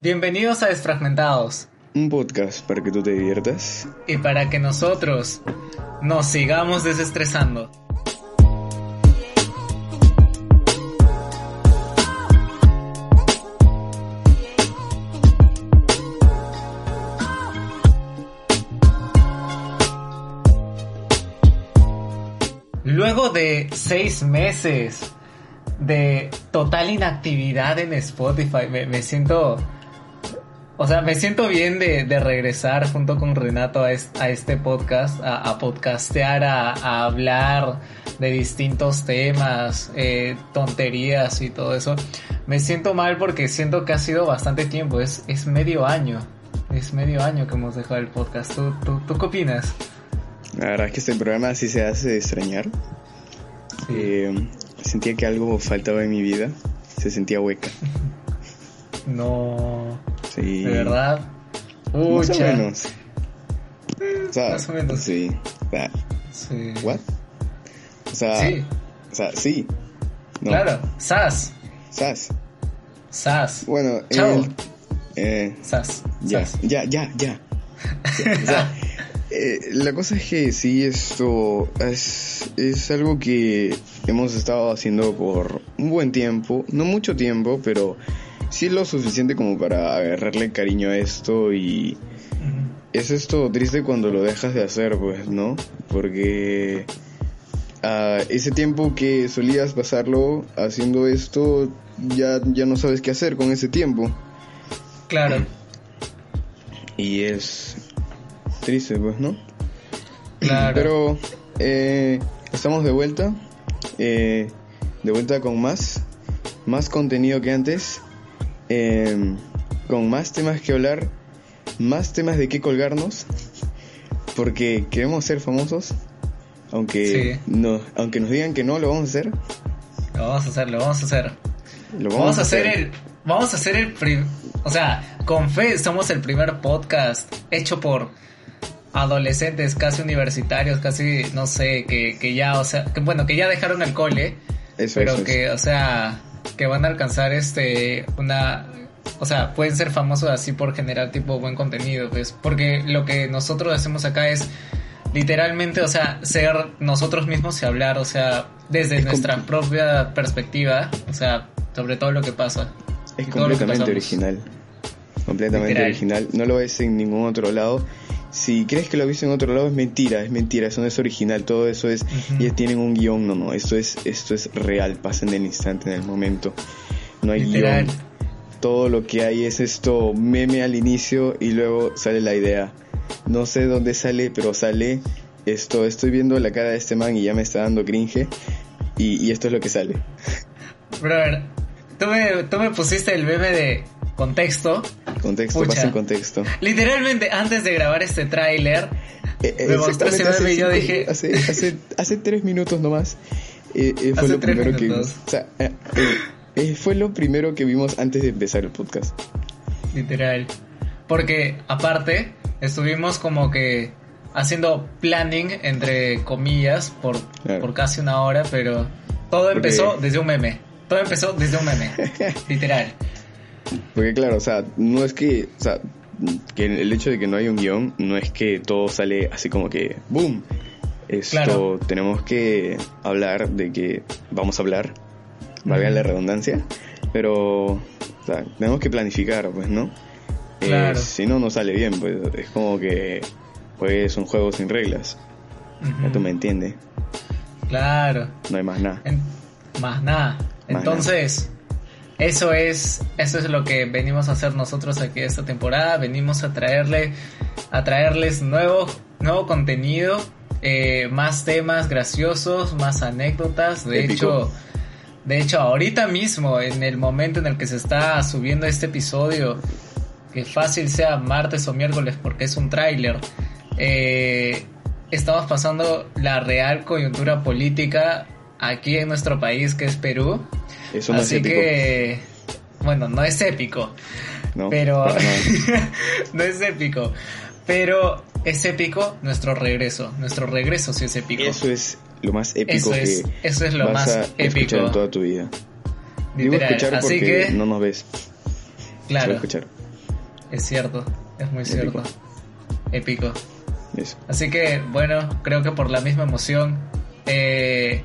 Bienvenidos a Desfragmentados. Un podcast para que tú te diviertas. Y para que nosotros nos sigamos desestresando. Luego de seis meses de total inactividad en Spotify, me, siento... O sea, me siento bien de, regresar junto con Renato a, este podcast, a, podcastear, a, hablar de distintos temas, eh, tonterías y todo eso. Me siento mal porque siento que ha sido bastante tiempo, es, es medio año. Es medio año que hemos dejado el podcast. ¿Tú, tú, qué opinas? La verdad es que este programa sí se hace extrañar. Eh, sentía que algo faltaba en mi vida. Se sentía hueca. No. Sí. ¿De verdad? Más o menos. O sea, Más o menos. Sí. sí. ¿What? O sea, sí. O sea, sí. Claro, SAS. SAS. SAS. Bueno, Chao. eh, SAS. Ya, ya, ya, ya. o sea, eh, la cosa es que sí, esto es, es algo que hemos estado haciendo por un buen tiempo, no mucho tiempo, pero sí lo suficiente como para agarrarle cariño a esto y es esto triste cuando lo dejas de hacer, pues, ¿no? Porque uh, ese tiempo que solías pasarlo haciendo esto, ya, ya no sabes qué hacer con ese tiempo. Claro. Y es triste, pues, ¿no? Claro. Pero eh, estamos de vuelta. Eh, de vuelta con más. Más contenido que antes. Eh, con más temas que hablar. Más temas de qué colgarnos. Porque queremos ser famosos. Aunque, no, aunque nos digan que no, lo vamos a hacer. Lo vamos a hacer, lo vamos a hacer. Lo vamos, a hacer, el. Vamos a hacer el. o sea, con fe, somos el primer podcast hecho por adolescentes, casi universitarios, casi, no sé, que, que ya, o sea, que bueno, que ya dejaron el cole, pero que, o sea, que van a alcanzar este, una, o sea, pueden ser famosos así por generar tipo buen contenido, pues, porque lo que nosotros hacemos acá es literalmente, o sea, ser nosotros mismos y hablar, o sea, desde nuestra propia perspectiva, o sea, sobre todo lo que pasa. Es completamente original. Completamente original. No lo ves en ningún otro lado si crees que lo viste en otro lado es mentira, es mentira, eso no es original, todo eso es, y tienen un guion, no, no, esto es, esto es real, pasa en el instante, en el momento, no hay guion, todo lo que hay es esto meme al inicio y luego sale la idea, no sé dónde sale, pero sale esto, estoy viendo la cara de este man y ya me está dando cringe, y, y esto es lo que sale. Brother, tú me, tú me pusiste el meme de contexto. Contexto, pasa en contexto. Literalmente, antes de grabar este tráiler, eh, eh, me mostró ese meme y yo dije... Hace, hace, hace tres minutos nomás. Eh, fue lo primero que vimos. O sea, fue lo primero que vimos antes de empezar el podcast. Literal. Porque, aparte, estuvimos como que haciendo planning, entre comillas, por, por casi una hora, pero todo empezó desde un meme. Todo empezó desde un meme. Literal. Porque claro, o sea, no es que, o sea, que el hecho de que no hay un guion no es que todo sale así como que ¡boom! Esto tenemos que hablar de que vamos a hablar, valga la redundancia, pero o sea, tenemos que planificar, pues, ¿no? Eh, si no, no sale bien, pues es como que pues un juego sin reglas. Ya tú me entiendes. Claro. No hay más nada. más nada. Entonces, eso es, eso es lo que venimos a hacer nosotros aquí esta temporada. Venimos a traerle, a traerles nuevo, nuevo contenido, eh, más temas graciosos, más anécdotas. De hecho, de hecho, ahorita mismo, en el momento en el que se está subiendo este episodio, que fácil sea martes o miércoles porque es un tráiler, eh, estamos pasando la real coyuntura política aquí en nuestro país, que es Perú. Eso no Así es épico. que, bueno, no es épico. No, pero no. es épico. Pero es épico nuestro regreso. Nuestro regreso sí es épico. Eso es lo más épico que eso es lo vas más a épico. escuchar en toda tu vida. Digo escuchar porque no nos ves. Claro. escuchar. Es cierto, es muy cierto. Épico. Así que, bueno, creo que por la misma emoción eh,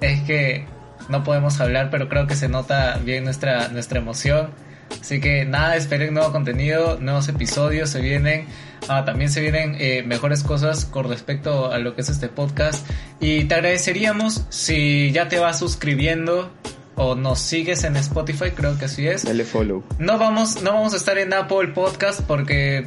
es que no podemos hablar, pero creo que se nota bien nuestra, nuestra emoción. Así que nada, esperen nuevo contenido, nuevos episodios, se vienen. Ah, también se vienen eh, mejores cosas con respecto a lo que es este podcast. Y te agradeceríamos si ya te vas suscribiendo o nos sigues en Spotify, creo que así es. Dale follow. No vamos, no vamos a estar en Apple Podcast porque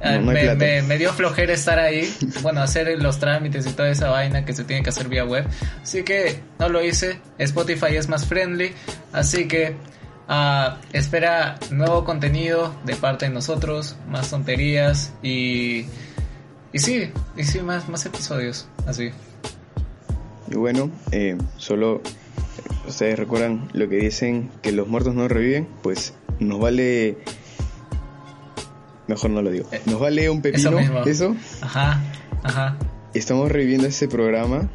eh, me, dio flojera estar ahí, bueno, hacer los trámites y toda esa vaina que se tiene que hacer vía web. Así que no lo hice. Spotify es más friendly. Así que uh, espera nuevo contenido de parte de nosotros, más tonterías y, y sí, y sí, más, más episodios. Así. Y bueno, eh, solo ustedes recuerdan lo que dicen que los muertos no reviven, pues nos vale mejor no lo digo. Eh, nos vale un pepino eso, Ajá, ajá. Estamos reviviendo este programa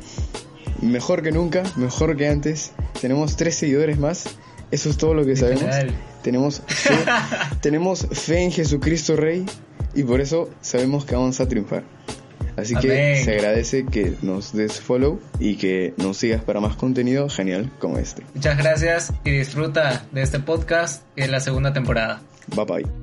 mejor que nunca, mejor que antes. Tenemos tres seguidores más. Eso es todo lo que sabemos. Tenemos fe, tenemos fe en Jesucristo Rey y por eso sabemos que vamos a triunfar. Así que se agradece que nos des follow y que nos sigas para más contenido genial como este. Muchas gracias y disfruta de este podcast de la segunda temporada. Bye bye.